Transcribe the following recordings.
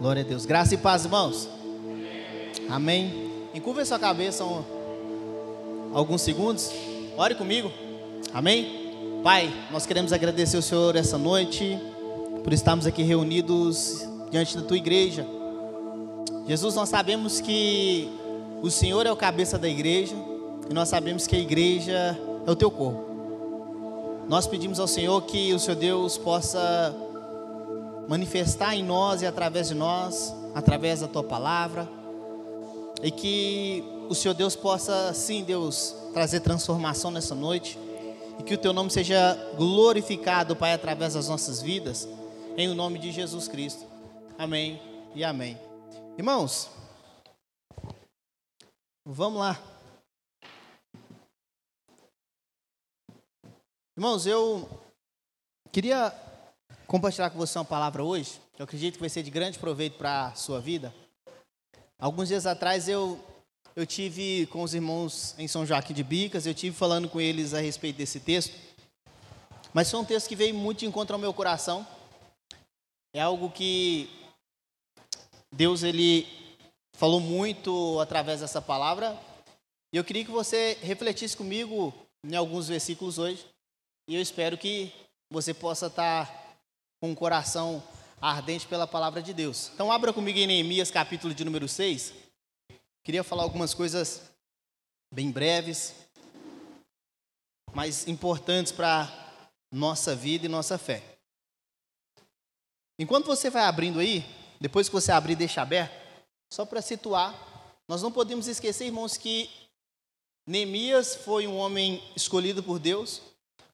Glória a Deus. Graça e paz, irmãos. Amém. Encurva sua cabeça um, alguns segundos. Ore comigo. Amém. Pai, nós queremos agradecer o Senhor essa noite por estarmos aqui reunidos diante da tua igreja. Jesus, nós sabemos que o Senhor é o cabeça da igreja e nós sabemos que a igreja é o teu corpo. Nós pedimos ao Senhor que o Senhor Deus possa manifestar em nós e através de nós, através da tua palavra, e que o Senhor Deus possa, sim, Deus, trazer transformação nessa noite, e que o teu nome seja glorificado, Pai, através das nossas vidas, em o nome de Jesus Cristo. Amém e amém. Irmãos, vamos lá. Irmãos, eu queria compartilhar com você uma palavra hoje, que eu acredito que vai ser de grande proveito para a sua vida. Alguns dias atrás eu, eu tive com os irmãos em São Joaquim de Bicas, eu tive falando com eles a respeito desse texto, mas foi um texto que veio muito de encontro ao meu coração. É algo que Deus ele falou muito através dessa palavra, e eu queria que você refletisse comigo em alguns versículos hoje. E eu espero que você possa estar com um coração ardente pela palavra de Deus. Então, abra comigo em Neemias, capítulo de número 6. Queria falar algumas coisas bem breves, mas importantes para nossa vida e nossa fé. Enquanto você vai abrindo aí, depois que você abrir, deixa aberto, só para situar, nós não podemos esquecer, irmãos, que Neemias foi um homem escolhido por Deus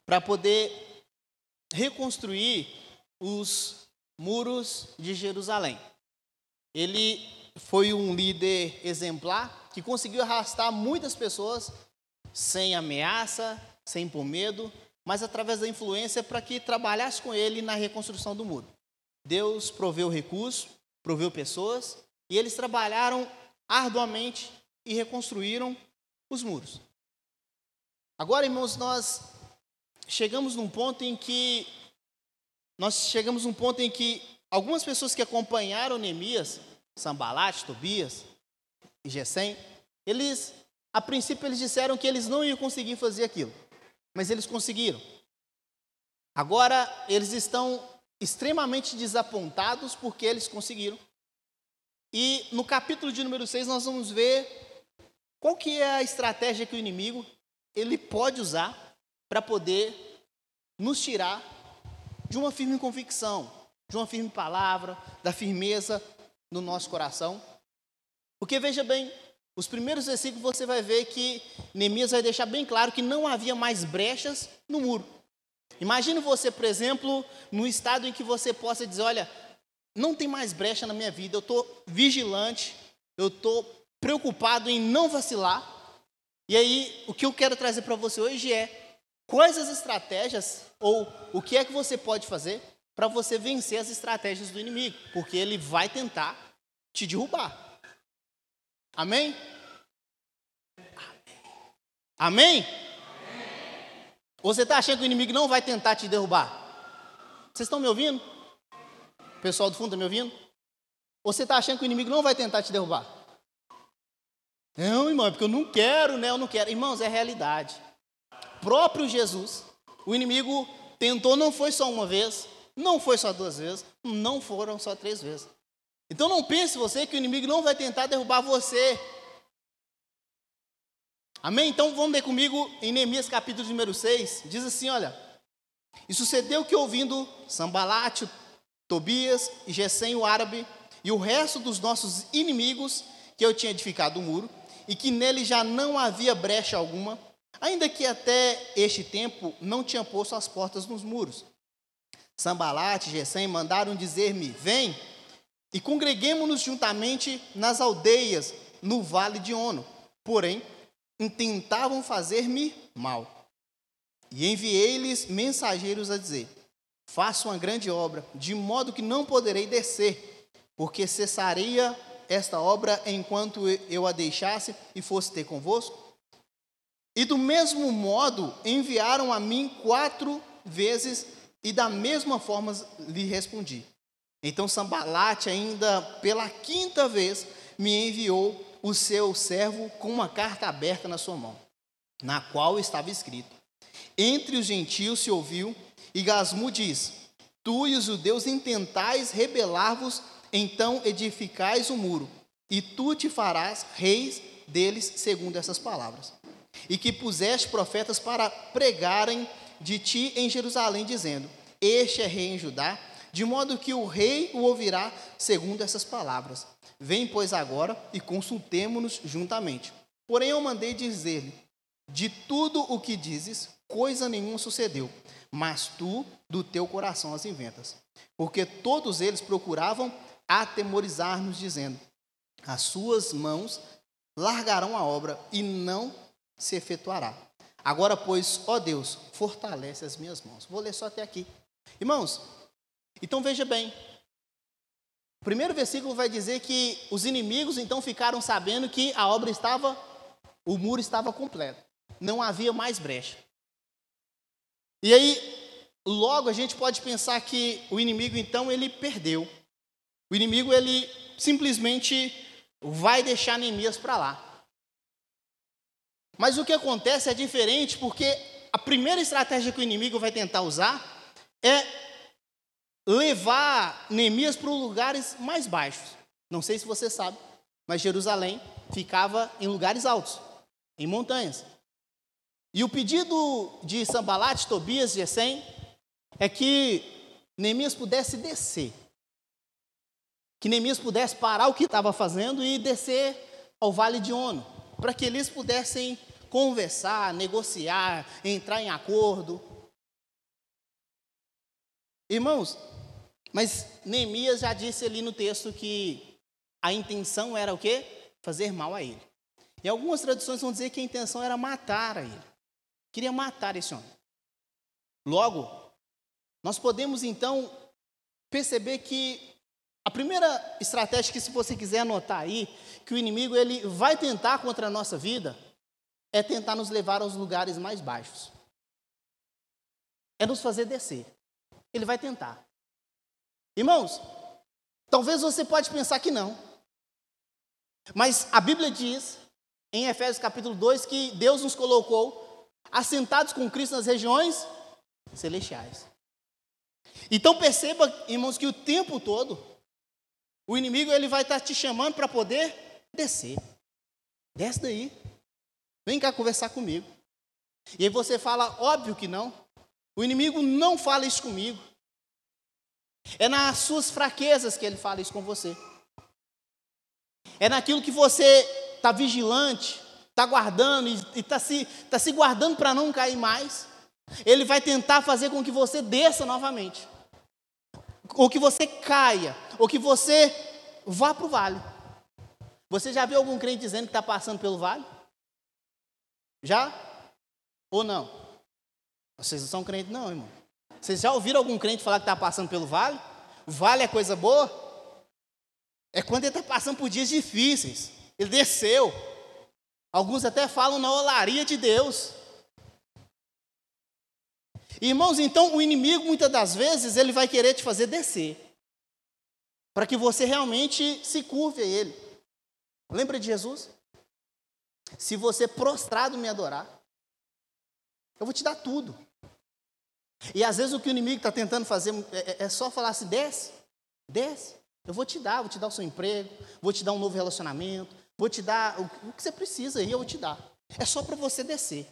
para poder reconstruir os muros de Jerusalém. Ele foi um líder exemplar que conseguiu arrastar muitas pessoas sem ameaça, sem por medo, mas através da influência para que trabalhasse com ele na reconstrução do muro. Deus proveu recursos, proveu pessoas, e eles trabalharam arduamente e reconstruíram os muros. Agora, irmãos, nós chegamos num ponto em que nós chegamos num ponto em que algumas pessoas que acompanharam Neemias, Sambalat, Tobias e Gesem, eles a princípio eles disseram que eles não iam conseguir fazer aquilo, mas eles conseguiram. Agora eles estão extremamente desapontados porque eles conseguiram. E no capítulo de número 6 nós vamos ver qual que é a estratégia que o inimigo ele pode usar para poder nos tirar de uma firme convicção, de uma firme palavra, da firmeza no nosso coração. Porque veja bem, os primeiros versículos você vai ver que Neemias vai deixar bem claro que não havia mais brechas no muro. Imagine você, por exemplo, no estado em que você possa dizer: olha, não tem mais brecha na minha vida, eu estou vigilante, eu estou preocupado em não vacilar. E aí, o que eu quero trazer para você hoje é quais as estratégias ou o que é que você pode fazer para você vencer as estratégias do inimigo, porque ele vai tentar te derrubar. Amém? Amém? Amém? Você está achando que o inimigo não vai tentar te derrubar? Vocês estão me ouvindo? O pessoal do fundo está me ouvindo? Você está achando que o inimigo não vai tentar te derrubar? Não, irmão, é porque eu não quero, né? Eu não quero. Irmãos, é realidade. Próprio Jesus, o inimigo tentou, não foi só uma vez, não foi só duas vezes, não foram só três vezes. Então não pense você que o inimigo não vai tentar derrubar você. Amém? Então vamos ler comigo em Neemias capítulo número 6. Diz assim: olha. E sucedeu que ouvindo Sambalate, Tobias e Gesem o árabe e o resto dos nossos inimigos que eu tinha edificado o muro, e que nele já não havia brecha alguma, ainda que até este tempo não tinha posto as portas nos muros. Sambalate e Gesem mandaram dizer-me: Vem e congreguemos-nos juntamente nas aldeias no vale de Ono. Porém, intentavam fazer-me mal. E enviei-lhes mensageiros a dizer: Faça uma grande obra, de modo que não poderei descer, porque cessaria esta obra enquanto eu a deixasse e fosse ter convosco? E do mesmo modo enviaram a mim quatro vezes, e da mesma forma lhe respondi. Então Sambalate, ainda pela quinta vez, me enviou o seu servo com uma carta aberta na sua mão, na qual estava escrito: Entre os gentios se ouviu, e Gasmu diz: Tu e os judeus intentais rebelar-vos, então edificais o um muro, e tu te farás reis deles, segundo essas palavras. E que puseste profetas para pregarem de ti em Jerusalém, dizendo: Este é rei em Judá, de modo que o rei o ouvirá, segundo essas palavras. Vem, pois, agora e consultemo-nos juntamente. Porém, eu mandei dizer-lhe: De tudo o que dizes, coisa nenhuma sucedeu, mas tu do teu coração as inventas. Porque todos eles procuravam atemorizar-nos, dizendo: As suas mãos largarão a obra e não se efetuará. Agora, pois, ó Deus, fortalece as minhas mãos. Vou ler só até aqui. Irmãos, então veja bem, o primeiro versículo vai dizer que os inimigos então ficaram sabendo que a obra estava, o muro estava completo, não havia mais brecha. E aí, logo a gente pode pensar que o inimigo então ele perdeu. O inimigo ele simplesmente vai deixar Neemias para lá. Mas o que acontece é diferente porque a primeira estratégia que o inimigo vai tentar usar é levar Neemias para lugares mais baixos. Não sei se você sabe, mas Jerusalém ficava em lugares altos, em montanhas. E o pedido de Sambalat, Tobias, Gesem, é que Neemias pudesse descer. Que Neemias pudesse parar o que estava fazendo e descer ao Vale de Ono, para que eles pudessem conversar, negociar, entrar em acordo. Irmãos, mas Neemias já disse ali no texto que a intenção era o quê? Fazer mal a ele. E algumas traduções vão dizer que a intenção era matar a ele. Queria matar esse homem. Logo, nós podemos então perceber que a primeira estratégia que se você quiser anotar aí, que o inimigo ele vai tentar contra a nossa vida, é tentar nos levar aos lugares mais baixos. É nos fazer descer. Ele vai tentar. Irmãos, talvez você pode pensar que não. Mas a Bíblia diz, em Efésios capítulo 2, que Deus nos colocou assentados com Cristo nas regiões celestiais. Então perceba, irmãos, que o tempo todo o inimigo ele vai estar te chamando para poder descer. Desce daí. Vem cá conversar comigo. E aí você fala, óbvio que não. O inimigo não fala isso comigo. É nas suas fraquezas que ele fala isso com você. É naquilo que você está vigilante, está guardando e está se, tá se guardando para não cair mais. Ele vai tentar fazer com que você desça novamente. Ou que você caia, ou que você vá para o vale. Você já viu algum crente dizendo que está passando pelo vale? Já? Ou não? Vocês não são crentes, não, irmão. Vocês já ouviram algum crente falar que está passando pelo vale? Vale é coisa boa? É quando ele está passando por dias difíceis. Ele desceu. Alguns até falam na olaria de Deus. Irmãos, então o inimigo muitas das vezes ele vai querer te fazer descer. Para que você realmente se curve a ele. Lembra de Jesus? Se você prostrado me adorar, eu vou te dar tudo. E às vezes o que o inimigo está tentando fazer é, é, é só falar assim: desce, desce, eu vou te dar, vou te dar o seu emprego, vou te dar um novo relacionamento, vou te dar o que você precisa aí, eu vou te dar. É só para você descer.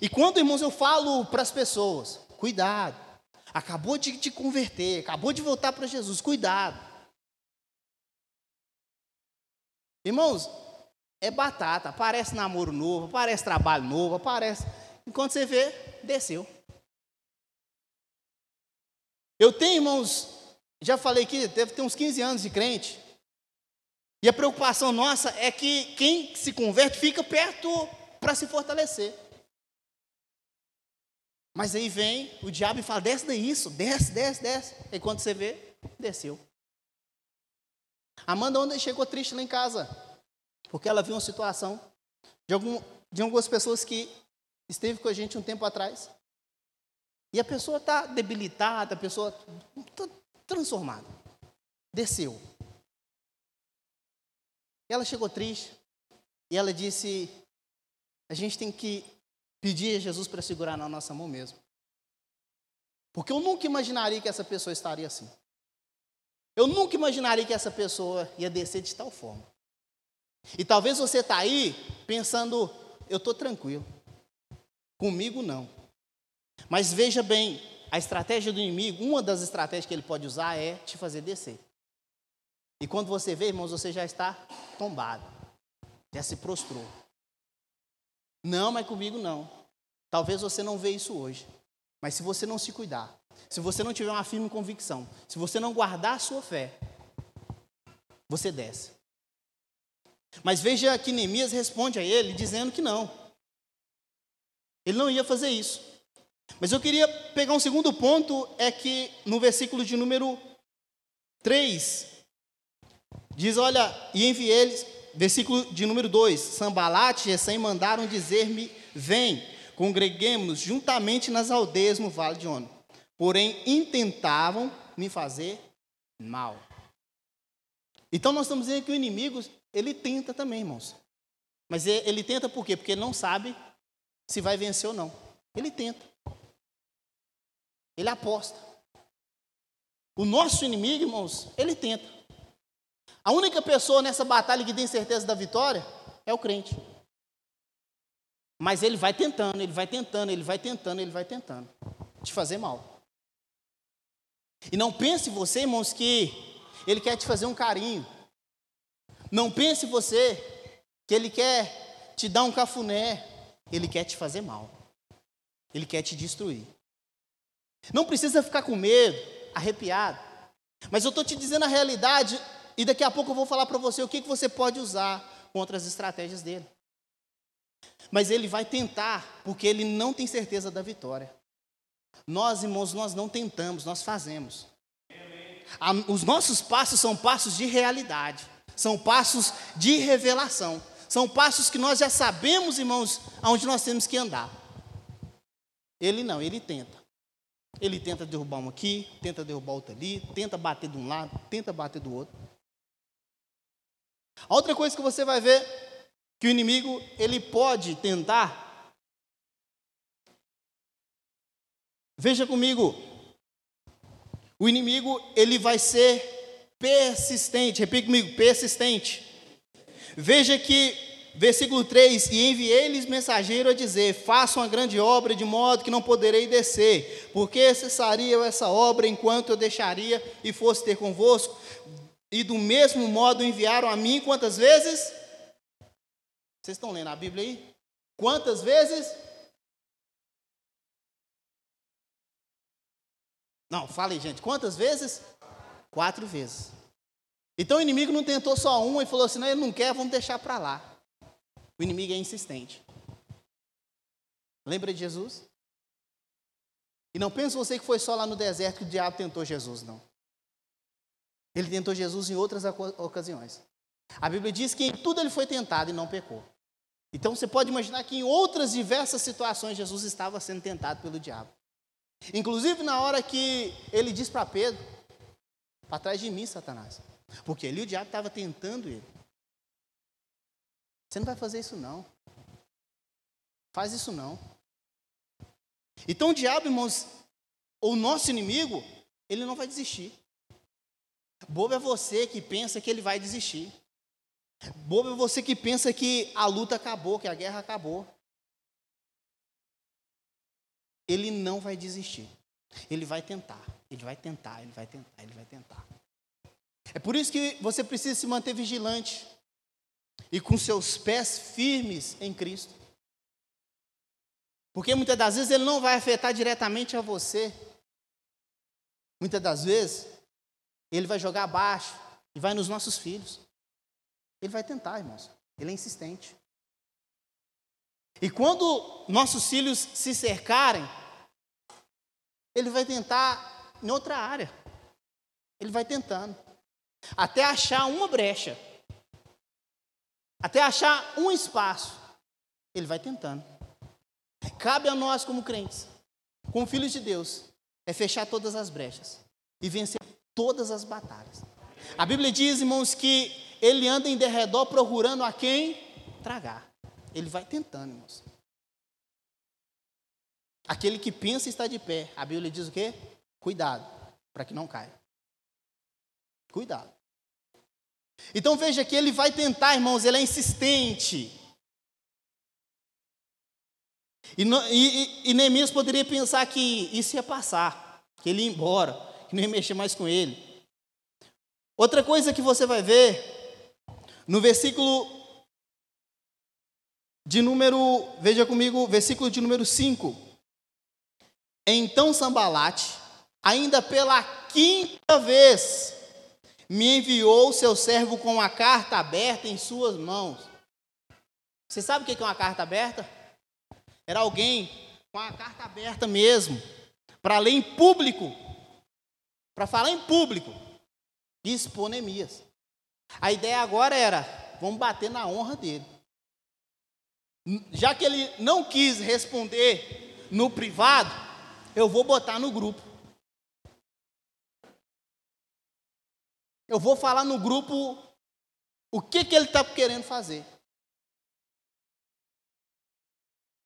E quando, irmãos, eu falo para as pessoas: cuidado, acabou de te converter, acabou de voltar para Jesus, cuidado. Irmãos, é batata, aparece namoro novo, aparece trabalho novo, aparece. Enquanto você vê, desceu. Eu tenho, irmãos, já falei que deve ter uns 15 anos de crente. E a preocupação nossa é que quem se converte fica perto para se fortalecer. Mas aí vem o diabo e fala: desce daí, isso, desce, desce, desce. E quando você vê, desceu. Amanda ontem chegou triste lá em casa, porque ela viu uma situação de, algum, de algumas pessoas que esteve com a gente um tempo atrás. E a pessoa está debilitada, a pessoa está transformada. Desceu. Ela chegou triste e ela disse: a gente tem que pedir a Jesus para segurar na nossa mão mesmo. Porque eu nunca imaginaria que essa pessoa estaria assim. Eu nunca imaginaria que essa pessoa ia descer de tal forma. E talvez você está aí pensando, eu estou tranquilo. Comigo não. Mas veja bem, a estratégia do inimigo, uma das estratégias que ele pode usar é te fazer descer. E quando você vê, irmãos, você já está tombado. Já se prostrou. Não, mas comigo não. Talvez você não vê isso hoje. Mas se você não se cuidar, se você não tiver uma firme convicção, se você não guardar a sua fé, você desce. Mas veja que Neemias responde a ele dizendo que não. Ele não ia fazer isso. Mas eu queria pegar um segundo ponto, é que no versículo de número 3, diz: Olha, e enviei eles, versículo de número 2: Sambalate e Gesem mandaram dizer-me: Vem, congreguemos juntamente nas aldeias no vale de Ono. Porém, intentavam me fazer mal. Então, nós estamos dizendo que o inimigo, ele tenta também, irmãos. Mas ele tenta por quê? Porque ele não sabe se vai vencer ou não. Ele tenta. Ele aposta. O nosso inimigo, irmãos, ele tenta. A única pessoa nessa batalha que tem certeza da vitória é o crente. Mas ele vai tentando, ele vai tentando, ele vai tentando, ele vai tentando te fazer mal. E não pense você, irmãos, que ele quer te fazer um carinho. Não pense você que ele quer te dar um cafuné. Ele quer te fazer mal. Ele quer te destruir. Não precisa ficar com medo, arrepiado. Mas eu estou te dizendo a realidade e daqui a pouco eu vou falar para você o que, que você pode usar contra as estratégias dele. Mas ele vai tentar, porque ele não tem certeza da vitória. Nós, irmãos, nós não tentamos, nós fazemos. Os nossos passos são passos de realidade, são passos de revelação, são passos que nós já sabemos, irmãos, aonde nós temos que andar. Ele não, ele tenta. Ele tenta derrubar um aqui, tenta derrubar outro ali, tenta bater de um lado, tenta bater do outro. A outra coisa que você vai ver que o inimigo ele pode tentar. Veja comigo. O inimigo ele vai ser persistente. Repita comigo, persistente. Veja que versículo 3: E enviei-lhes mensageiro a dizer: Façam a grande obra, de modo que não poderei descer, porque cessaria essa obra enquanto eu deixaria e fosse ter convosco. E do mesmo modo enviaram a mim quantas vezes? Vocês estão lendo a Bíblia aí? Quantas vezes? Não, fala aí, gente. Quantas vezes? Quatro vezes. Então o inimigo não tentou só uma e falou assim: não, ele não quer, vamos deixar para lá. O inimigo é insistente. Lembra de Jesus? E não pense você que foi só lá no deserto que o diabo tentou Jesus, não. Ele tentou Jesus em outras ocasiões. A Bíblia diz que em tudo ele foi tentado e não pecou. Então você pode imaginar que em outras diversas situações Jesus estava sendo tentado pelo diabo. Inclusive na hora que ele diz para Pedro: para trás de mim, Satanás. Porque ali o diabo estava tentando ele. Você não vai fazer isso não. Faz isso não. Então o diabo, irmãos, o nosso inimigo, ele não vai desistir. Bobo é você que pensa que ele vai desistir. Bobo é você que pensa que a luta acabou, que a guerra acabou. Ele não vai desistir. Ele vai tentar, ele vai tentar, ele vai tentar, ele vai tentar. É por isso que você precisa se manter vigilante e com seus pés firmes em Cristo. Porque muitas das vezes ele não vai afetar diretamente a você. Muitas das vezes ele vai jogar abaixo e vai nos nossos filhos. Ele vai tentar, irmãos. Ele é insistente. E quando nossos filhos se cercarem, ele vai tentar em outra área. Ele vai tentando. Até achar uma brecha. Até achar um espaço. Ele vai tentando. Cabe a nós, como crentes, como filhos de Deus, é fechar todas as brechas e vencer todas as batalhas. A Bíblia diz, irmãos, que ele anda em derredor procurando a quem tragar. Ele vai tentando, irmãos. Aquele que pensa está de pé. A Bíblia diz o quê? Cuidado, para que não caia. Cuidado. Então veja que ele vai tentar, irmãos, ele é insistente. E, e, e Neemias poderia pensar que isso ia passar, que ele ia embora, que não ia mexer mais com ele. Outra coisa que você vai ver, no versículo de número, veja comigo, versículo de número 5. Então Sambalate, ainda pela quinta vez, me enviou seu servo com a carta aberta em suas mãos. Você sabe o que é uma carta aberta? Era alguém com a carta aberta mesmo, para ler em público, para falar em público, e expor Neemias. A ideia agora era, vamos bater na honra dele. Já que ele não quis responder no privado, eu vou botar no grupo. Eu vou falar no grupo o que, que ele está querendo fazer.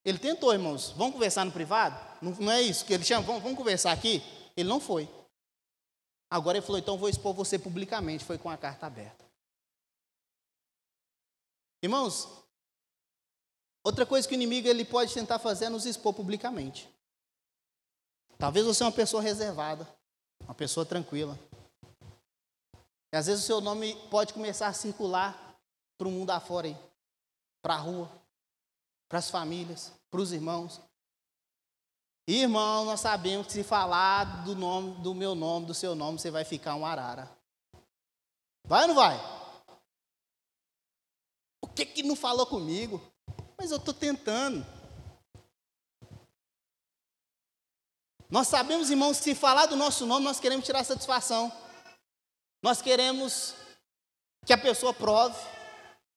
Ele tentou, irmãos. Vamos conversar no privado? Não, não é isso que ele chama? Vamos, vamos, conversar aqui? Ele não foi. Agora ele falou: então vou expor você publicamente. Foi com a carta aberta. Irmãos, outra coisa que o inimigo ele pode tentar fazer é nos expor publicamente. Talvez você é uma pessoa reservada, uma pessoa tranquila. E às vezes o seu nome pode começar a circular para o mundo afora, para a rua para as famílias, para os irmãos. Irmão, nós sabemos que se falar do nome, do meu nome, do seu nome, você vai ficar um arara. Vai ou não vai? Por que, que não falou comigo? Mas eu estou tentando. Nós sabemos, irmãos, que se falar do nosso nome, nós queremos tirar satisfação. Nós queremos que a pessoa prove.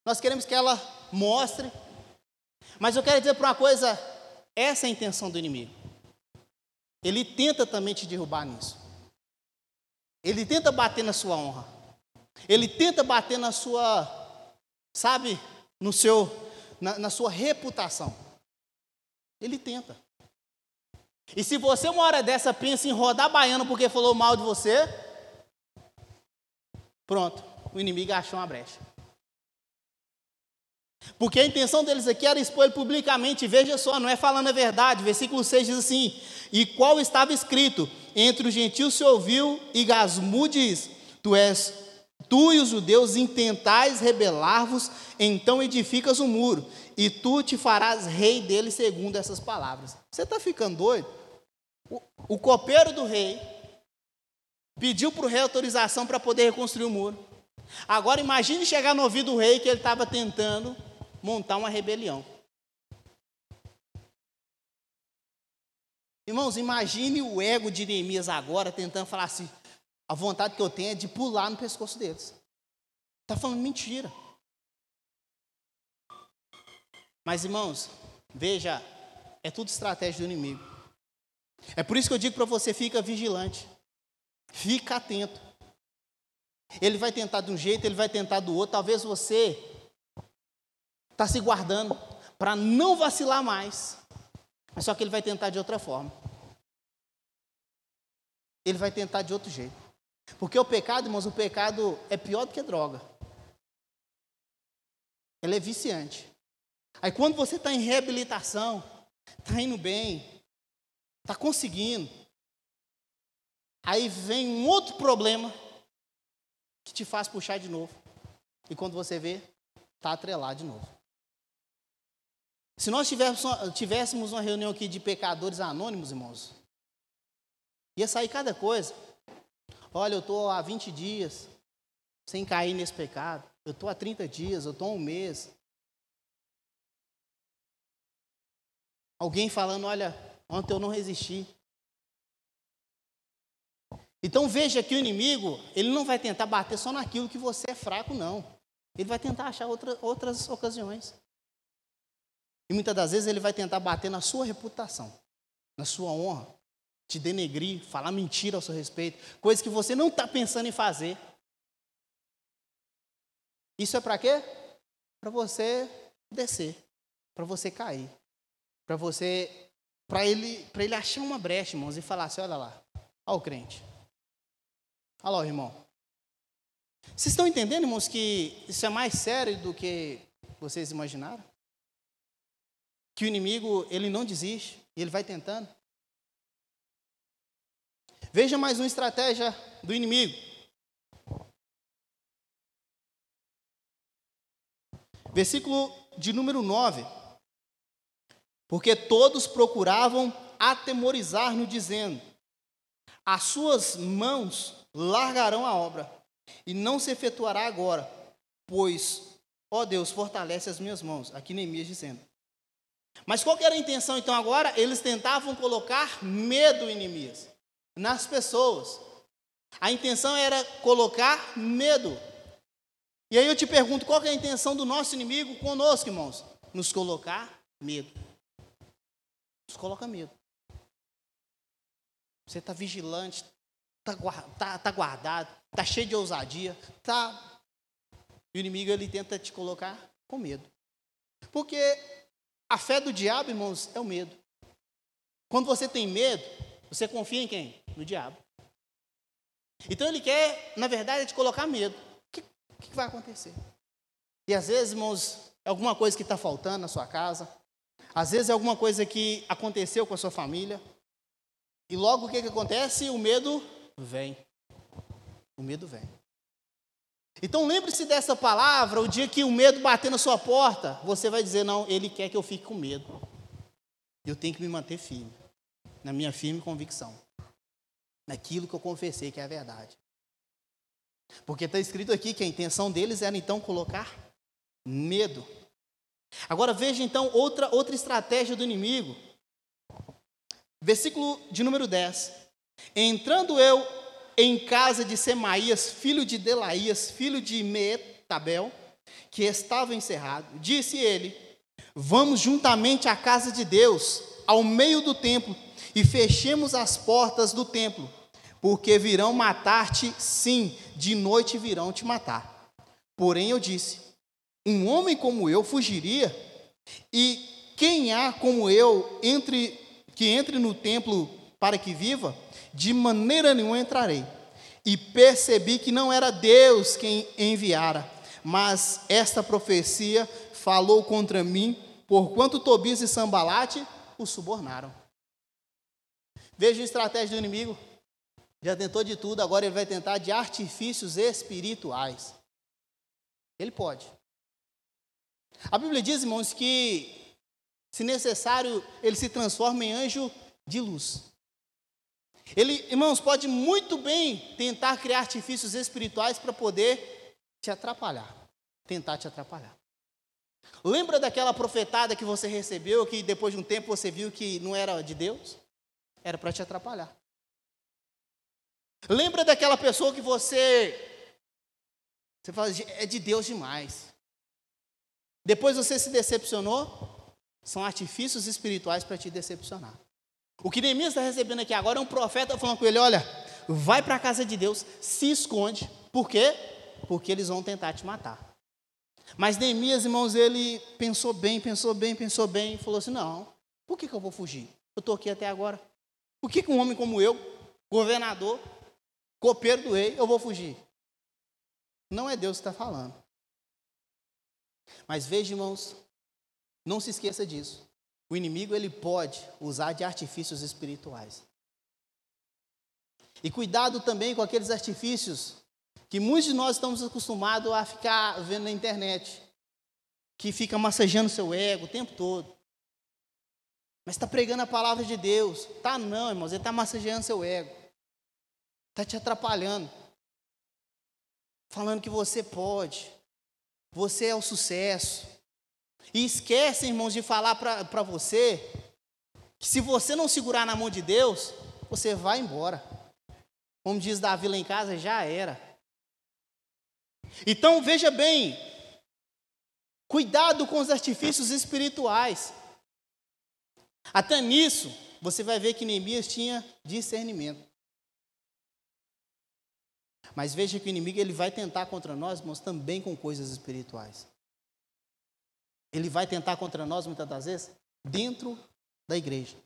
Nós queremos que ela mostre. Mas eu quero dizer para uma coisa: essa é a intenção do inimigo. Ele tenta também te derrubar nisso. Ele tenta bater na sua honra. Ele tenta bater na sua, sabe, no seu, na, na sua reputação. Ele tenta. E se você uma hora dessa pensa em rodar baiano porque falou mal de você, pronto, o inimigo achou uma brecha. Porque a intenção deles aqui era expor ele publicamente, veja só, não é falando a verdade. Versículo 6 diz assim: E qual estava escrito: Entre os gentios se ouviu, e Gasmu diz: Tu és, tu e os judeus intentais rebelar-vos, então edificas o um muro, e tu te farás rei dele, segundo essas palavras. Você está ficando doido? O, o copeiro do rei pediu para o rei autorização para poder reconstruir o muro. Agora imagine chegar no ouvido do rei que ele estava tentando montar uma rebelião. Irmãos, imagine o ego de Neemias agora tentando falar assim: a vontade que eu tenho é de pular no pescoço deles. Está falando mentira. Mas, irmãos, veja, é tudo estratégia do inimigo. É por isso que eu digo para você: fica vigilante, fica atento. Ele vai tentar de um jeito, ele vai tentar do outro. Talvez você está se guardando para não vacilar mais. Só que ele vai tentar de outra forma. Ele vai tentar de outro jeito. Porque o pecado, irmãos, o pecado é pior do que droga. Ele é viciante. Aí quando você está em reabilitação, está indo bem, está conseguindo, aí vem um outro problema que te faz puxar de novo. E quando você vê, está atrelado de novo. Se nós tivéssemos uma reunião aqui de pecadores anônimos, irmãos, ia sair cada coisa. Olha, eu estou há 20 dias sem cair nesse pecado. Eu estou há 30 dias, eu estou há um mês. Alguém falando, olha, ontem eu não resisti. Então veja que o inimigo, ele não vai tentar bater só naquilo que você é fraco, não. Ele vai tentar achar outra, outras ocasiões. E muitas das vezes ele vai tentar bater na sua reputação, na sua honra. te denegrir, falar mentira ao seu respeito, coisas que você não está pensando em fazer. Isso é para quê? Para você descer, para você cair, para você, para ele, para ele achar uma brecha, irmãos, e falar assim, olha lá, olha o crente, olha lá irmão. Vocês estão entendendo, irmãos, que isso é mais sério do que vocês imaginaram? Que o inimigo, ele não desiste, ele vai tentando. Veja mais uma estratégia do inimigo. Versículo de número 9. Porque todos procuravam atemorizar-no, dizendo: As suas mãos largarão a obra, e não se efetuará agora, pois, ó Deus, fortalece as minhas mãos. Aqui Neemias dizendo. Mas qual era a intenção então agora? Eles tentavam colocar medo em Neemias, nas pessoas. A intenção era colocar medo. E aí eu te pergunto, qual é a intenção do nosso inimigo conosco, irmãos? Nos colocar medo. Nos coloca medo. Você está vigilante, está tá, tá guardado, está cheio de ousadia, tá. E o inimigo ele tenta te colocar com medo. Porque a fé do diabo, irmãos, é o medo. Quando você tem medo, você confia em quem? No diabo. Então ele quer, na verdade, te colocar medo. O que, que vai acontecer? E às vezes, irmãos, é alguma coisa que está faltando na sua casa. Às vezes é alguma coisa que aconteceu com a sua família. E logo o que, que acontece? O medo vem. O medo vem. Então lembre-se dessa palavra, o dia que o medo bater na sua porta, você vai dizer: Não, ele quer que eu fique com medo. Eu tenho que me manter firme, na minha firme convicção, naquilo que eu confessei que é a verdade. Porque está escrito aqui que a intenção deles era então colocar medo. Agora veja então outra, outra estratégia do inimigo. Versículo de número 10. Entrando eu em casa de Semaías, filho de Delaías, filho de Metabel, que estava encerrado, disse ele: Vamos juntamente à casa de Deus, ao meio do templo, e fechemos as portas do templo, porque virão matar-te, sim, de noite virão te matar. Porém eu disse: Um homem como eu fugiria, e quem há como eu entre que entre no templo para que viva? De maneira nenhuma entrarei. E percebi que não era Deus quem enviara, mas esta profecia falou contra mim, porquanto Tobias e Sambalate o subornaram. Veja a estratégia do inimigo. Já tentou de tudo, agora ele vai tentar de artifícios espirituais. Ele pode. A Bíblia diz, irmãos, que, se necessário, ele se transforma em anjo de luz. Ele, irmãos, pode muito bem tentar criar artifícios espirituais para poder te atrapalhar, tentar te atrapalhar. Lembra daquela profetada que você recebeu, que depois de um tempo você viu que não era de Deus? Era para te atrapalhar. Lembra daquela pessoa que você você fala, é de Deus demais. Depois você se decepcionou? São artifícios espirituais para te decepcionar. O que Neemias está recebendo aqui agora é um profeta falando com ele: olha, vai para a casa de Deus, se esconde. Por quê? Porque eles vão tentar te matar. Mas Neemias, irmãos, ele pensou bem, pensou bem, pensou bem, e falou assim: não, por que, que eu vou fugir? Eu estou aqui até agora. Por que, que um homem como eu, governador, copeiro do rei, eu vou fugir? Não é Deus que está falando. Mas veja, irmãos, não se esqueça disso. O inimigo ele pode usar de artifícios espirituais. E cuidado também com aqueles artifícios que muitos de nós estamos acostumados a ficar vendo na internet, que fica massageando seu ego o tempo todo. Mas está pregando a palavra de Deus. Tá não, irmãos, ele está massageando seu ego. Está te atrapalhando. Falando que você pode. Você é o sucesso. E esquece, irmãos, de falar para você que se você não segurar na mão de Deus, você vai embora. Como diz Davi lá em casa, já era. Então veja bem, cuidado com os artifícios espirituais. Até nisso, você vai ver que Neemias tinha discernimento. Mas veja que o inimigo ele vai tentar contra nós, irmãos, também com coisas espirituais. Ele vai tentar contra nós muitas das vezes dentro da igreja.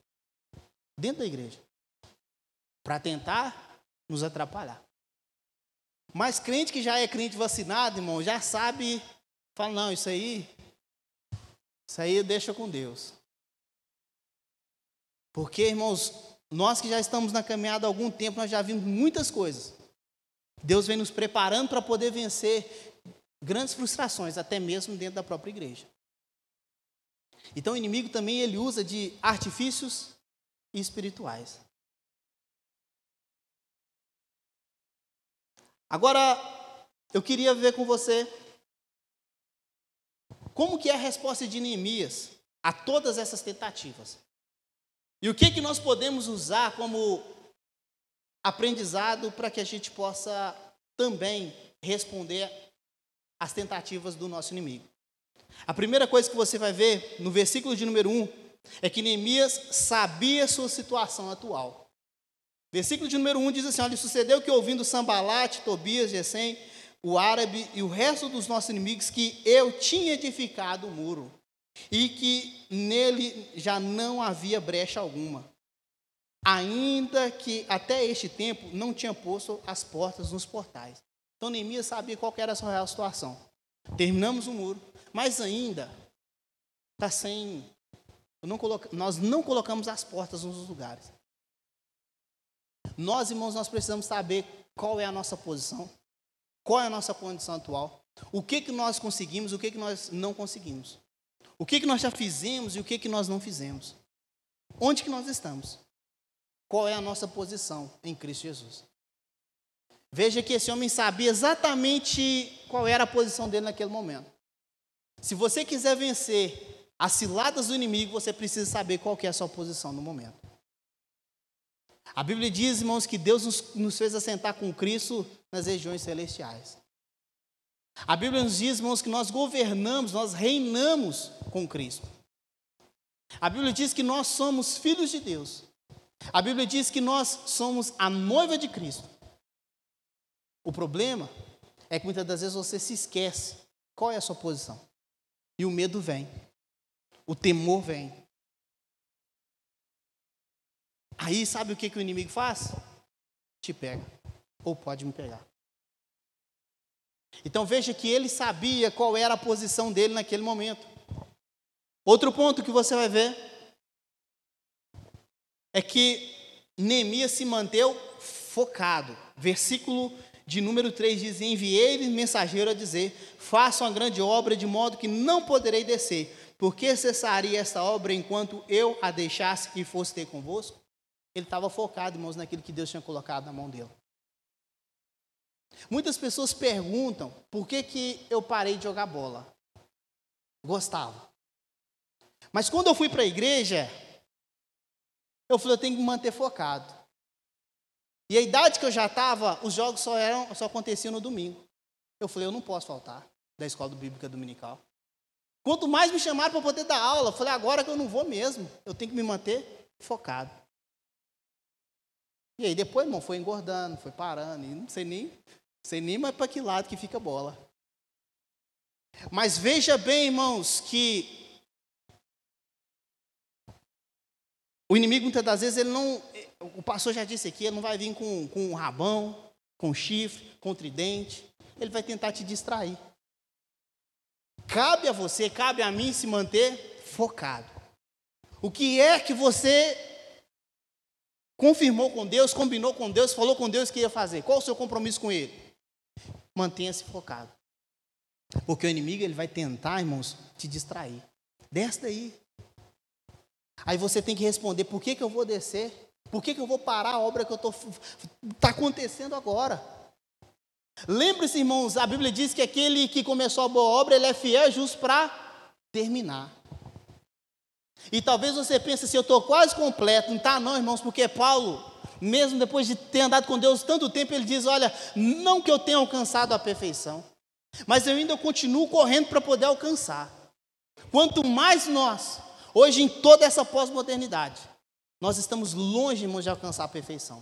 Dentro da igreja. Para tentar nos atrapalhar. Mas crente que já é crente vacinado, irmão, já sabe, fala, não, isso aí, isso aí deixa com Deus. Porque, irmãos, nós que já estamos na caminhada há algum tempo, nós já vimos muitas coisas. Deus vem nos preparando para poder vencer grandes frustrações, até mesmo dentro da própria igreja. Então o inimigo também ele usa de artifícios espirituais. Agora, eu queria ver com você como que é a resposta de Neemias a todas essas tentativas. E o que que nós podemos usar como aprendizado para que a gente possa também responder às tentativas do nosso inimigo. A primeira coisa que você vai ver no versículo de número 1 é que Neemias sabia sua situação atual. Versículo de número 1 diz assim: Olha, sucedeu que ouvindo Sambalate, Tobias, Gesem, o árabe e o resto dos nossos inimigos, que eu tinha edificado o muro e que nele já não havia brecha alguma, ainda que até este tempo não tinha posto as portas nos portais. Então Neemias sabia qual era a sua real situação. Terminamos o muro, mas ainda está sem. Não coloca, nós não colocamos as portas nos lugares. Nós, irmãos, nós precisamos saber qual é a nossa posição, qual é a nossa condição atual, o que, que nós conseguimos, o que, que nós não conseguimos, o que, que nós já fizemos e o que, que nós não fizemos. Onde que nós estamos? Qual é a nossa posição em Cristo Jesus? Veja que esse homem sabia exatamente qual era a posição dele naquele momento. Se você quiser vencer as ciladas do inimigo, você precisa saber qual é a sua posição no momento. A Bíblia diz, irmãos, que Deus nos, nos fez assentar com Cristo nas regiões celestiais. A Bíblia nos diz, irmãos, que nós governamos, nós reinamos com Cristo. A Bíblia diz que nós somos filhos de Deus. A Bíblia diz que nós somos a noiva de Cristo. O problema é que muitas das vezes você se esquece qual é a sua posição. E o medo vem. O temor vem. Aí sabe o que, que o inimigo faz? Te pega. Ou pode me pegar. Então veja que ele sabia qual era a posição dele naquele momento. Outro ponto que você vai ver é que Neemias se manteve focado. Versículo de número 3 diz: Enviei-lhe mensageiro a dizer: Faça uma grande obra, de modo que não poderei descer. Porque cessaria esta obra enquanto eu a deixasse e fosse ter convosco? Ele estava focado, irmãos, naquilo que Deus tinha colocado na mão dele. Muitas pessoas perguntam por que, que eu parei de jogar bola. Gostava. Mas quando eu fui para a igreja, eu falei, eu tenho que me manter focado. E a idade que eu já estava, os jogos só, eram, só aconteciam no domingo. Eu falei, eu não posso faltar da escola bíblica dominical. Quanto mais me chamaram para poder dar aula, eu falei, agora que eu não vou mesmo, eu tenho que me manter focado. E aí depois, irmão, foi engordando, foi parando, e não sei nem, sei nem mais para que lado que fica a bola. Mas veja bem, irmãos, que O inimigo, muitas das vezes, ele não. O pastor já disse aqui, ele não vai vir com, com um rabão, com chifre, com tridente. Ele vai tentar te distrair. Cabe a você, cabe a mim se manter focado. O que é que você confirmou com Deus, combinou com Deus, falou com Deus que ia fazer? Qual o seu compromisso com Ele? Mantenha-se focado. Porque o inimigo ele vai tentar, irmãos, te distrair. Desce daí. Aí você tem que responder: por que, que eu vou descer? Por que, que eu vou parar a obra que eu estou. Está acontecendo agora. Lembre-se, irmãos, a Bíblia diz que aquele que começou a boa obra, ele é fiel e justo para terminar. E talvez você pense assim, eu estou quase completo. Não está não, irmãos, porque Paulo, mesmo depois de ter andado com Deus tanto tempo, ele diz, olha, não que eu tenha alcançado a perfeição, mas eu ainda continuo correndo para poder alcançar. Quanto mais nós Hoje, em toda essa pós-modernidade, nós estamos longe, irmãos, de alcançar a perfeição.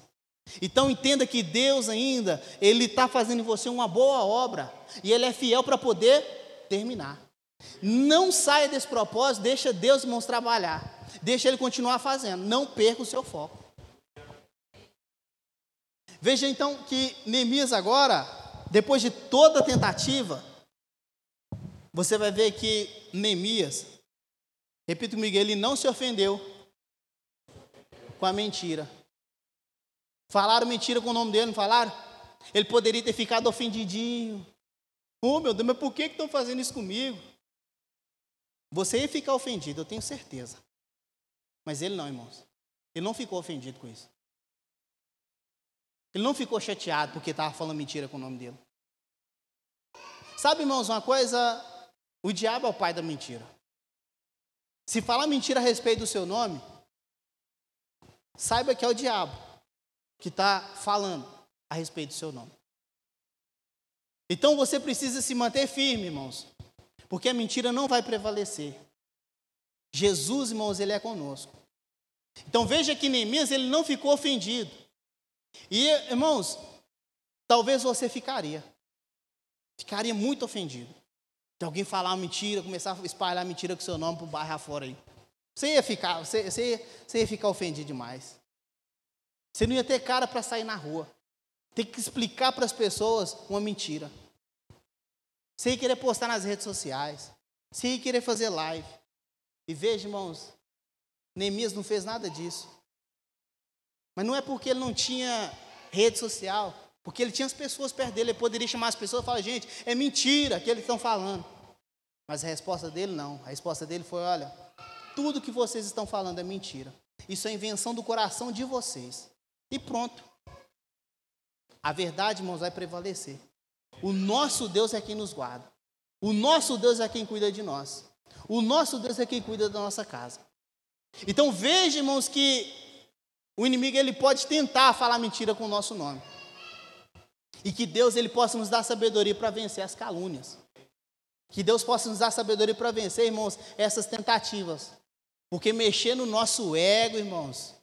Então entenda que Deus ainda, Ele está fazendo em você uma boa obra, e Ele é fiel para poder terminar. Não saia desse propósito, deixa Deus, irmãos, trabalhar. Deixa Ele continuar fazendo, não perca o seu foco. Veja então que Neemias agora, depois de toda a tentativa, você vai ver que Neemias, repito comigo, ele não se ofendeu com a mentira. Falaram mentira com o nome dele, não falaram? Ele poderia ter ficado ofendidinho. Oh meu Deus, mas por que estão fazendo isso comigo? Você ia ficar ofendido, eu tenho certeza. Mas ele não, irmãos. Ele não ficou ofendido com isso. Ele não ficou chateado porque estava falando mentira com o nome dele. Sabe, irmãos, uma coisa? O diabo é o pai da mentira. Se falar mentira a respeito do seu nome, saiba que é o diabo que está falando a respeito do seu nome. Então você precisa se manter firme, irmãos, porque a mentira não vai prevalecer. Jesus, irmãos, ele é conosco. Então veja que Neemias ele não ficou ofendido. E, irmãos, talvez você ficaria. Ficaria muito ofendido. De alguém falar uma mentira, começar a espalhar mentira com seu nome para o bairro afora aí. Você ia ficar, você, você, ia, você ia ficar ofendido demais. Você não ia ter cara para sair na rua. Tem que explicar para as pessoas uma mentira. Você ia querer postar nas redes sociais. Você ia querer fazer live. E veja, irmãos, Neemias não fez nada disso. Mas não é porque ele não tinha rede social, porque ele tinha as pessoas perto dele, ele poderia chamar as pessoas e falar, gente, é mentira que eles estão falando. Mas a resposta dele não. A resposta dele foi: olha, tudo que vocês estão falando é mentira. Isso é invenção do coração de vocês. E pronto. A verdade, irmãos, vai prevalecer. O nosso Deus é quem nos guarda. O nosso Deus é quem cuida de nós. O nosso Deus é quem cuida da nossa casa. Então veja, irmãos, que o inimigo ele pode tentar falar mentira com o nosso nome. E que Deus ele possa nos dar sabedoria para vencer as calúnias. Que Deus possa nos dar sabedoria para vencer, irmãos, essas tentativas. Porque mexer no nosso ego, irmãos,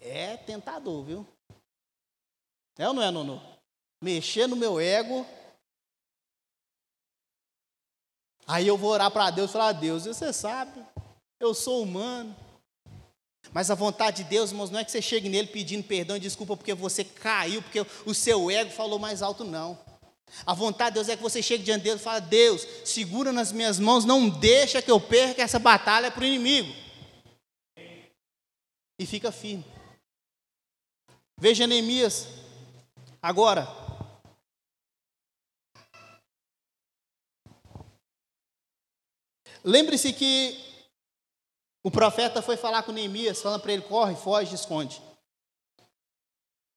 é tentador, viu? É ou não é, Nono? Mexer no meu ego. Aí eu vou orar para Deus e falar: Deus, você sabe, eu sou humano. Mas a vontade de Deus, irmãos, não é que você chegue nele pedindo perdão e desculpa porque você caiu, porque o seu ego falou mais alto, não. A vontade de Deus é que você chegue diante dele e fale, Deus, segura nas minhas mãos, não deixa que eu perca essa batalha para o inimigo. E fica firme. Veja Neemias, agora. Lembre-se que o profeta foi falar com Neemias, falando para ele: corre, foge, esconde.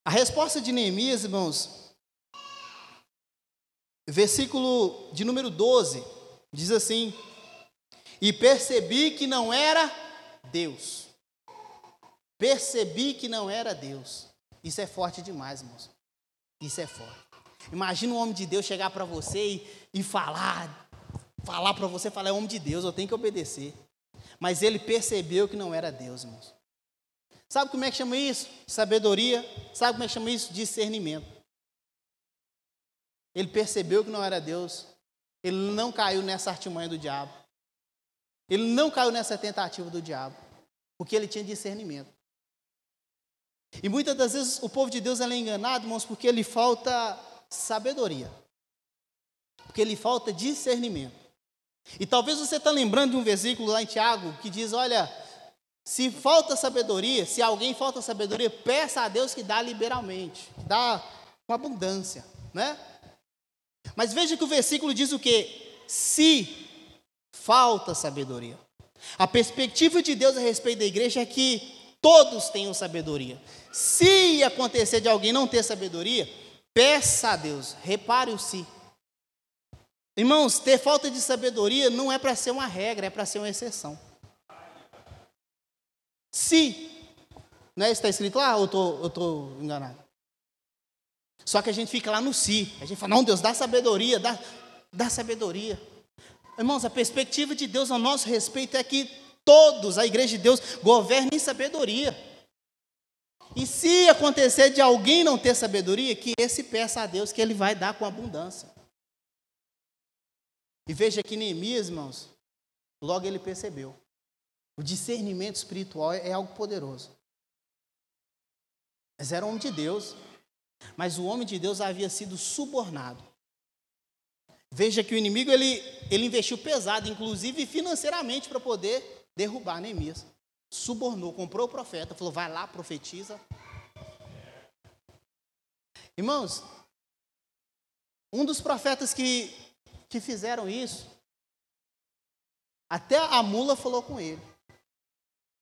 A resposta de Neemias, irmãos, versículo de número 12, diz assim: E percebi que não era Deus. Percebi que não era Deus. Isso é forte demais, irmãos. Isso é forte. Imagina um homem de Deus chegar para você e, e falar, falar para você, falar, é homem de Deus, eu tenho que obedecer. Mas ele percebeu que não era Deus, irmãos. Sabe como é que chama isso? Sabedoria. Sabe como é que chama isso? Discernimento. Ele percebeu que não era Deus. Ele não caiu nessa artimanha do diabo. Ele não caiu nessa tentativa do diabo. Porque ele tinha discernimento. E muitas das vezes o povo de Deus é enganado, irmãos, porque lhe falta sabedoria. Porque lhe falta discernimento. E talvez você está lembrando de um versículo lá em Tiago que diz: olha, se falta sabedoria, se alguém falta sabedoria, peça a Deus que dá liberalmente, que dá com abundância, né? Mas veja que o versículo diz o que? Se falta sabedoria. A perspectiva de Deus a respeito da igreja é que todos tenham sabedoria. Se acontecer de alguém não ter sabedoria, peça a Deus, repare o si. Irmãos, ter falta de sabedoria não é para ser uma regra, é para ser uma exceção. Se, não é isso que está escrito lá ou eu estou enganado? Só que a gente fica lá no si. A gente fala, não, Deus, dá sabedoria, dá, dá sabedoria. Irmãos, a perspectiva de Deus ao nosso respeito é que todos, a igreja de Deus, governem em sabedoria. E se acontecer de alguém não ter sabedoria, que esse peça a Deus que ele vai dar com abundância. E veja que Neemias, irmãos, logo ele percebeu. O discernimento espiritual é algo poderoso. Mas era homem de Deus. Mas o homem de Deus havia sido subornado. Veja que o inimigo ele, ele investiu pesado, inclusive financeiramente, para poder derrubar Neemias. Subornou, comprou o profeta, falou: vai lá, profetiza. Irmãos, um dos profetas que, que fizeram isso, até a mula falou com ele.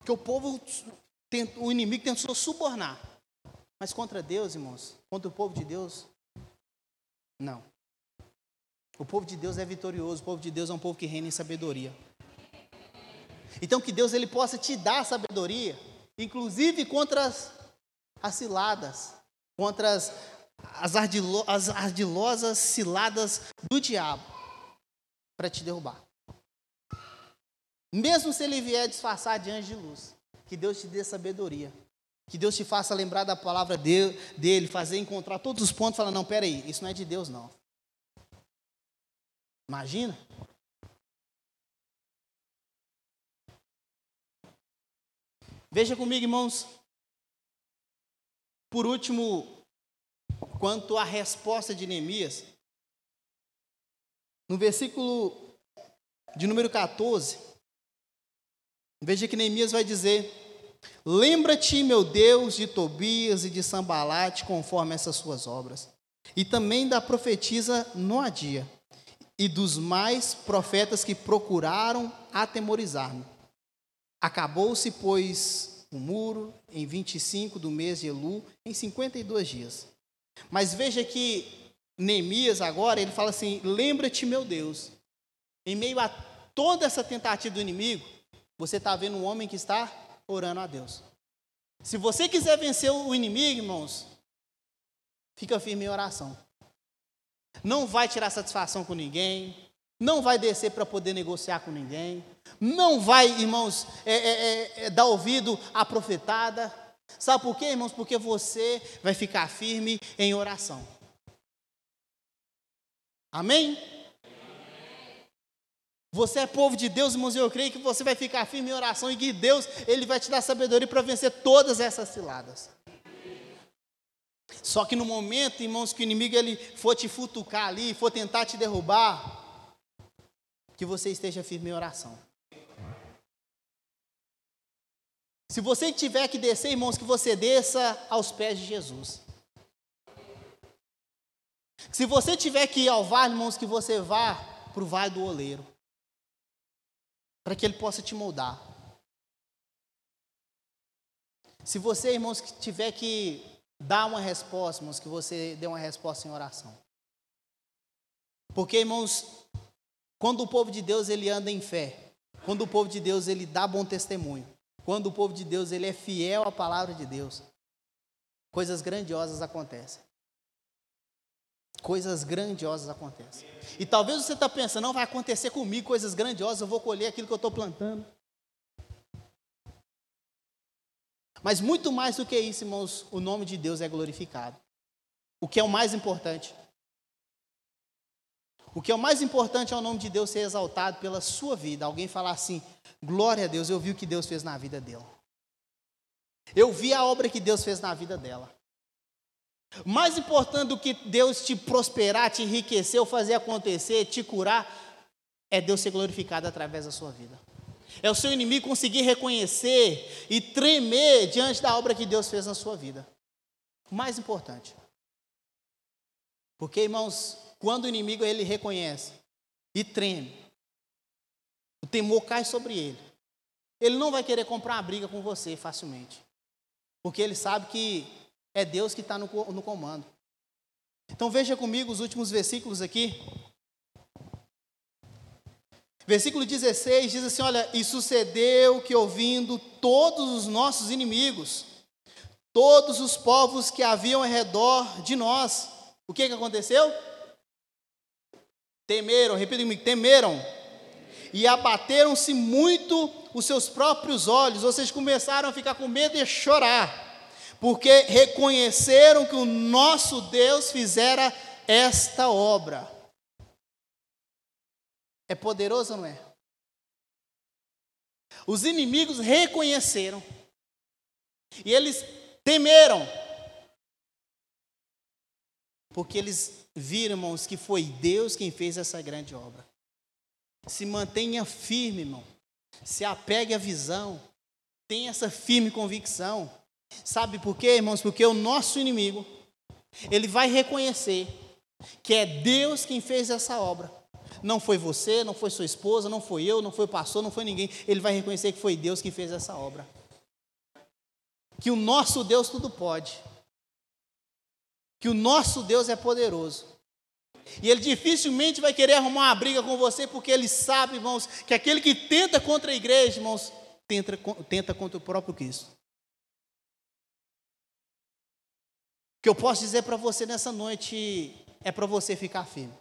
Que o povo, o inimigo tentou subornar. Mas contra Deus, irmãos, contra o povo de Deus, não. O povo de Deus é vitorioso, o povo de Deus é um povo que reina em sabedoria. Então que Deus ele possa te dar sabedoria, inclusive contra as, as ciladas, contra as, as, ardilo, as ardilosas ciladas do diabo, para te derrubar. Mesmo se ele vier disfarçar de anjo de luz, que Deus te dê sabedoria que Deus te faça lembrar da palavra dele, fazer encontrar todos os pontos falar, não, peraí, isso não é de Deus, não. Imagina. Veja comigo, irmãos. Por último, quanto à resposta de Neemias, no versículo de número 14, veja que Neemias vai dizer: Lembra-te, meu Deus, de Tobias e de Sambalate, conforme essas suas obras, e também da profetisa Noadia, e dos mais profetas que procuraram atemorizar-me. Acabou-se, pois, o muro em 25 do mês de Elu, em 52 dias. Mas veja que Neemias agora, ele fala assim: Lembra-te, meu Deus, em meio a toda essa tentativa do inimigo, você está vendo um homem que está orando a Deus. Se você quiser vencer o inimigo, irmãos, fica firme em oração. Não vai tirar satisfação com ninguém, não vai descer para poder negociar com ninguém, não vai, irmãos, é, é, é, é, dar ouvido à profetada. Sabe por quê, irmãos? Porque você vai ficar firme em oração. Amém? Você é povo de Deus, irmãos, e eu creio que você vai ficar firme em oração e que Deus, Ele vai te dar sabedoria para vencer todas essas ciladas. Só que no momento, irmãos, que o inimigo ele for te futucar ali, for tentar te derrubar, que você esteja firme em oração. Se você tiver que descer, irmãos, que você desça aos pés de Jesus. Se você tiver que ir ao vale, irmãos, que você vá para o vale do oleiro para que Ele possa te moldar. Se você, irmãos, tiver que dar uma resposta, irmãos, que você dê uma resposta em oração. Porque, irmãos, quando o povo de Deus ele anda em fé, quando o povo de Deus ele dá bom testemunho, quando o povo de Deus ele é fiel à palavra de Deus, coisas grandiosas acontecem. Coisas grandiosas acontecem. E talvez você está pensando, não vai acontecer comigo coisas grandiosas, eu vou colher aquilo que eu estou plantando. Mas muito mais do que isso, irmãos, o nome de Deus é glorificado. O que é o mais importante. O que é o mais importante é o nome de Deus ser exaltado pela sua vida. Alguém falar assim: glória a Deus, eu vi o que Deus fez na vida dela. Eu vi a obra que Deus fez na vida dela. Mais importante do que Deus te prosperar, te enriquecer, ou fazer acontecer, te curar, é Deus ser glorificado através da sua vida. É o seu inimigo conseguir reconhecer e tremer diante da obra que Deus fez na sua vida. Mais importante. Porque, irmãos, quando o inimigo ele reconhece e treme, o temor cai sobre ele. Ele não vai querer comprar uma briga com você facilmente. Porque ele sabe que é Deus que está no, no comando. Então veja comigo os últimos versículos aqui. Versículo 16 diz assim: Olha, e sucedeu que ouvindo todos os nossos inimigos, todos os povos que haviam ao redor de nós, o que, que aconteceu? Temeram, repita comigo, temeram. E abateram-se muito os seus próprios olhos, vocês começaram a ficar com medo e chorar, porque reconheceram que o nosso Deus fizera esta obra. É poderoso ou não é? Os inimigos reconheceram. E eles temeram. Porque eles viram, irmãos, que foi Deus quem fez essa grande obra. Se mantenha firme, irmão. Se apegue à visão. Tenha essa firme convicção. Sabe por quê, irmãos? Porque o nosso inimigo, ele vai reconhecer que é Deus quem fez essa obra. Não foi você, não foi sua esposa, não foi eu, não foi o pastor, não foi ninguém. Ele vai reconhecer que foi Deus que fez essa obra. Que o nosso Deus tudo pode. Que o nosso Deus é poderoso. E ele dificilmente vai querer arrumar uma briga com você, porque ele sabe, irmãos, que aquele que tenta contra a igreja, irmãos, tenta, tenta contra o próprio Cristo. Que eu posso dizer para você nessa noite é para você ficar firme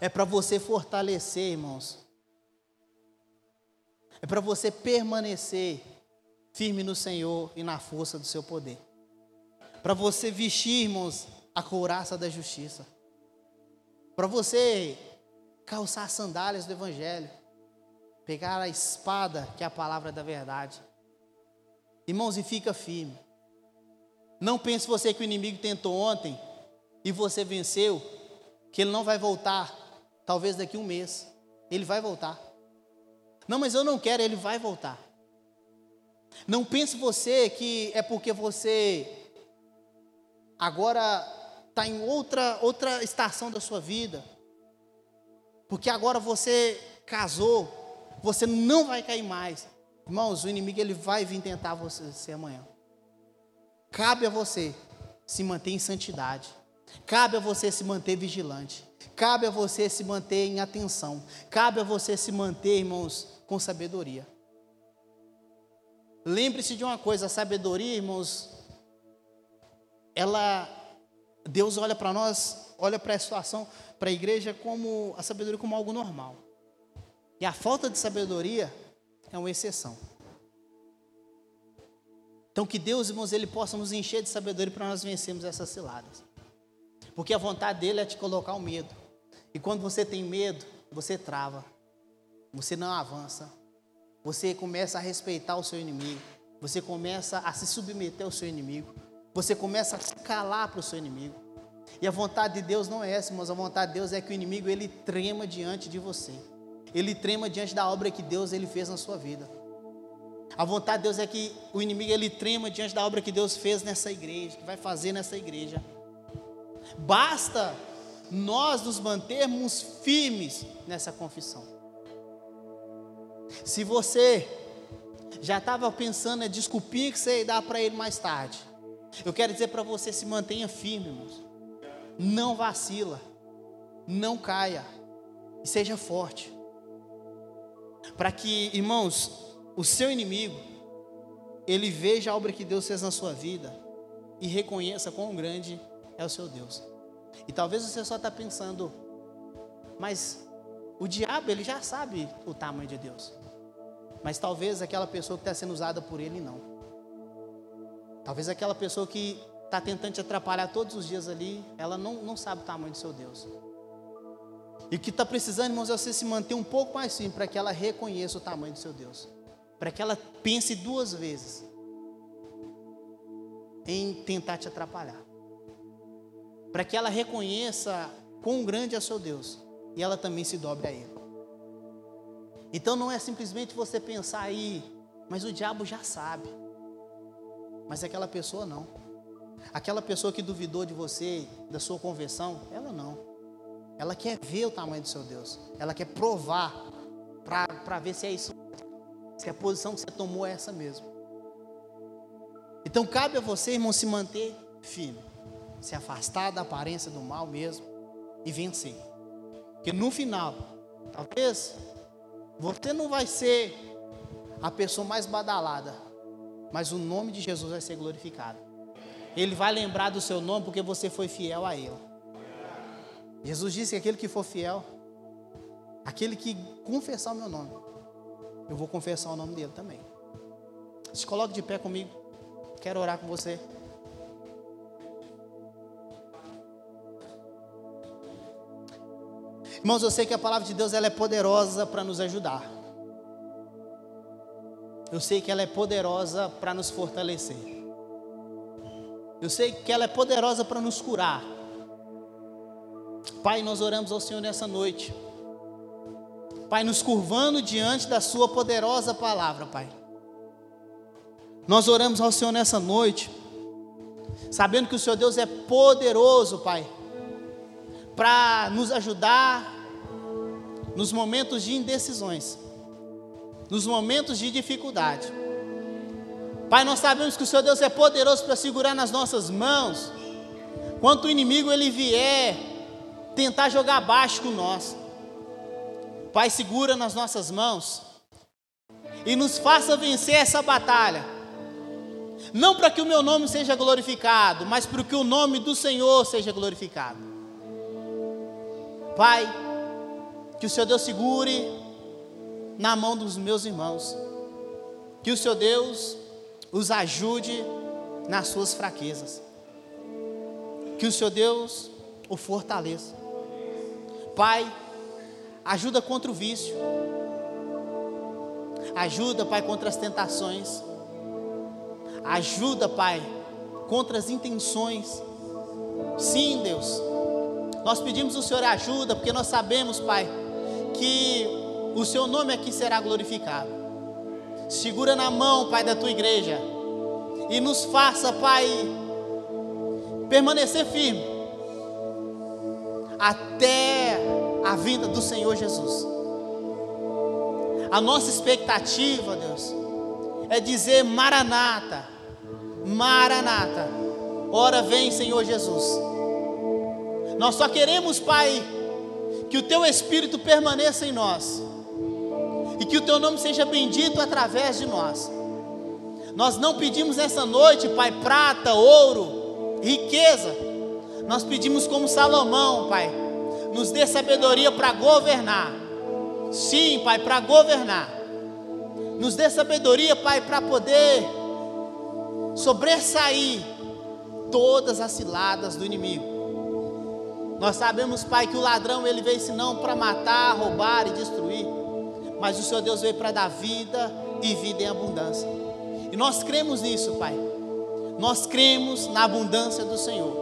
é para você fortalecer, irmãos. É para você permanecer firme no Senhor e na força do seu poder. Para você vestir, irmãos, a couraça da justiça. Para você calçar as sandálias do Evangelho. Pegar a espada, que é a palavra da verdade. Irmãos, e fica firme. Não pense você que o inimigo tentou ontem e você venceu, que ele não vai voltar Talvez daqui a um mês. Ele vai voltar. Não, mas eu não quero, ele vai voltar. Não pense você que é porque você agora está em outra, outra estação da sua vida. Porque agora você casou, você não vai cair mais. Irmãos, o inimigo ele vai vir tentar você amanhã. Cabe a você se manter em santidade. Cabe a você se manter vigilante. Cabe a você se manter em atenção. Cabe a você se manter, irmãos, com sabedoria. Lembre-se de uma coisa: a sabedoria, irmãos, ela. Deus olha para nós, olha para a situação, para a igreja, como a sabedoria como algo normal. E a falta de sabedoria é uma exceção. Então, que Deus, irmãos, Ele possa nos encher de sabedoria para nós vencermos essas ciladas. Porque a vontade dele é te colocar o medo. E quando você tem medo, você trava. Você não avança. Você começa a respeitar o seu inimigo. Você começa a se submeter ao seu inimigo. Você começa a se calar para o seu inimigo. E a vontade de Deus não é essa, mas a vontade de Deus é que o inimigo ele trema diante de você. Ele trema diante da obra que Deus ele fez na sua vida. A vontade de Deus é que o inimigo ele trema diante da obra que Deus fez nessa igreja, que vai fazer nessa igreja. Basta nós nos mantermos firmes nessa confissão. Se você já estava pensando em desculpinha que você dar para ele mais tarde, eu quero dizer para você: se mantenha firme, irmãos. Não vacila, não caia e seja forte. Para que, irmãos, o seu inimigo, ele veja a obra que Deus fez na sua vida e reconheça quão grande é o seu Deus. E talvez você só está pensando, mas o diabo ele já sabe o tamanho de Deus. Mas talvez aquela pessoa que está sendo usada por ele não. Talvez aquela pessoa que está tentando te atrapalhar todos os dias ali, ela não, não sabe o tamanho do seu Deus. E o que está precisando, irmãos, é você se manter um pouco mais firme para que ela reconheça o tamanho do seu Deus. Para que ela pense duas vezes em tentar te atrapalhar para que ela reconheça quão grande é seu Deus e ela também se dobre a Ele. Então não é simplesmente você pensar aí, mas o diabo já sabe, mas aquela pessoa não. Aquela pessoa que duvidou de você, da sua conversão, ela não. Ela quer ver o tamanho do seu Deus, ela quer provar para ver se é isso, se a posição que você tomou é essa mesmo. Então cabe a você, irmão, se manter firme se afastar da aparência do mal mesmo e vencer. Porque no final, talvez você não vai ser a pessoa mais badalada, mas o nome de Jesus vai ser glorificado. Ele vai lembrar do seu nome porque você foi fiel a Ele. Jesus disse que aquele que for fiel, aquele que confessar o meu nome, eu vou confessar o nome dele também. Se coloque de pé comigo. Quero orar com você. Irmãos, eu sei que a palavra de Deus ela é poderosa para nos ajudar. Eu sei que ela é poderosa para nos fortalecer. Eu sei que ela é poderosa para nos curar. Pai, nós oramos ao Senhor nessa noite. Pai, nos curvando diante da Sua poderosa palavra, Pai. Nós oramos ao Senhor nessa noite, sabendo que o Senhor Deus é poderoso, Pai, para nos ajudar nos momentos de indecisões, nos momentos de dificuldade. Pai, nós sabemos que o Senhor Deus é poderoso para segurar nas nossas mãos, quando o inimigo ele vier tentar jogar abaixo com nós. Pai, segura nas nossas mãos e nos faça vencer essa batalha não para que o meu nome seja glorificado, mas para que o nome do Senhor seja glorificado. Pai, que o Senhor Deus segure na mão dos meus irmãos, que o Senhor Deus os ajude nas suas fraquezas, que o Senhor Deus o fortaleça. Pai, ajuda contra o vício, ajuda, Pai, contra as tentações Ajuda, Pai, contra as intenções. Sim, Deus. Nós pedimos o Senhor ajuda, porque nós sabemos, Pai, que o Seu nome aqui será glorificado. Segura na mão, Pai, da tua igreja e nos faça, Pai, permanecer firme até a vinda do Senhor Jesus. A nossa expectativa, Deus, é dizer Maranata, Maranata. Ora vem, Senhor Jesus. Nós só queremos, Pai, que o teu espírito permaneça em nós. E que o teu nome seja bendito através de nós. Nós não pedimos essa noite, Pai, prata, ouro, riqueza. Nós pedimos como Salomão, Pai, nos dê sabedoria para governar. Sim, Pai, para governar. Nos dê sabedoria, Pai, para poder sobressair todas as ciladas do inimigo. Nós sabemos, Pai, que o ladrão ele veio senão para matar, roubar e destruir, mas o Senhor Deus veio para dar vida e vida em abundância. E nós cremos nisso, Pai. Nós cremos na abundância do Senhor.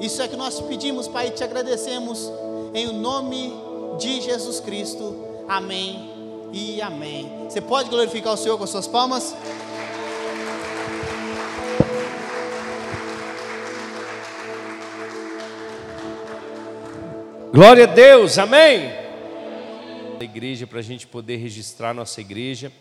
Isso é que nós pedimos, Pai, e te agradecemos em nome de Jesus Cristo. Amém e amém. Você pode glorificar o Senhor com suas palmas? Glória a Deus, amém. A igreja para a gente poder registrar nossa igreja.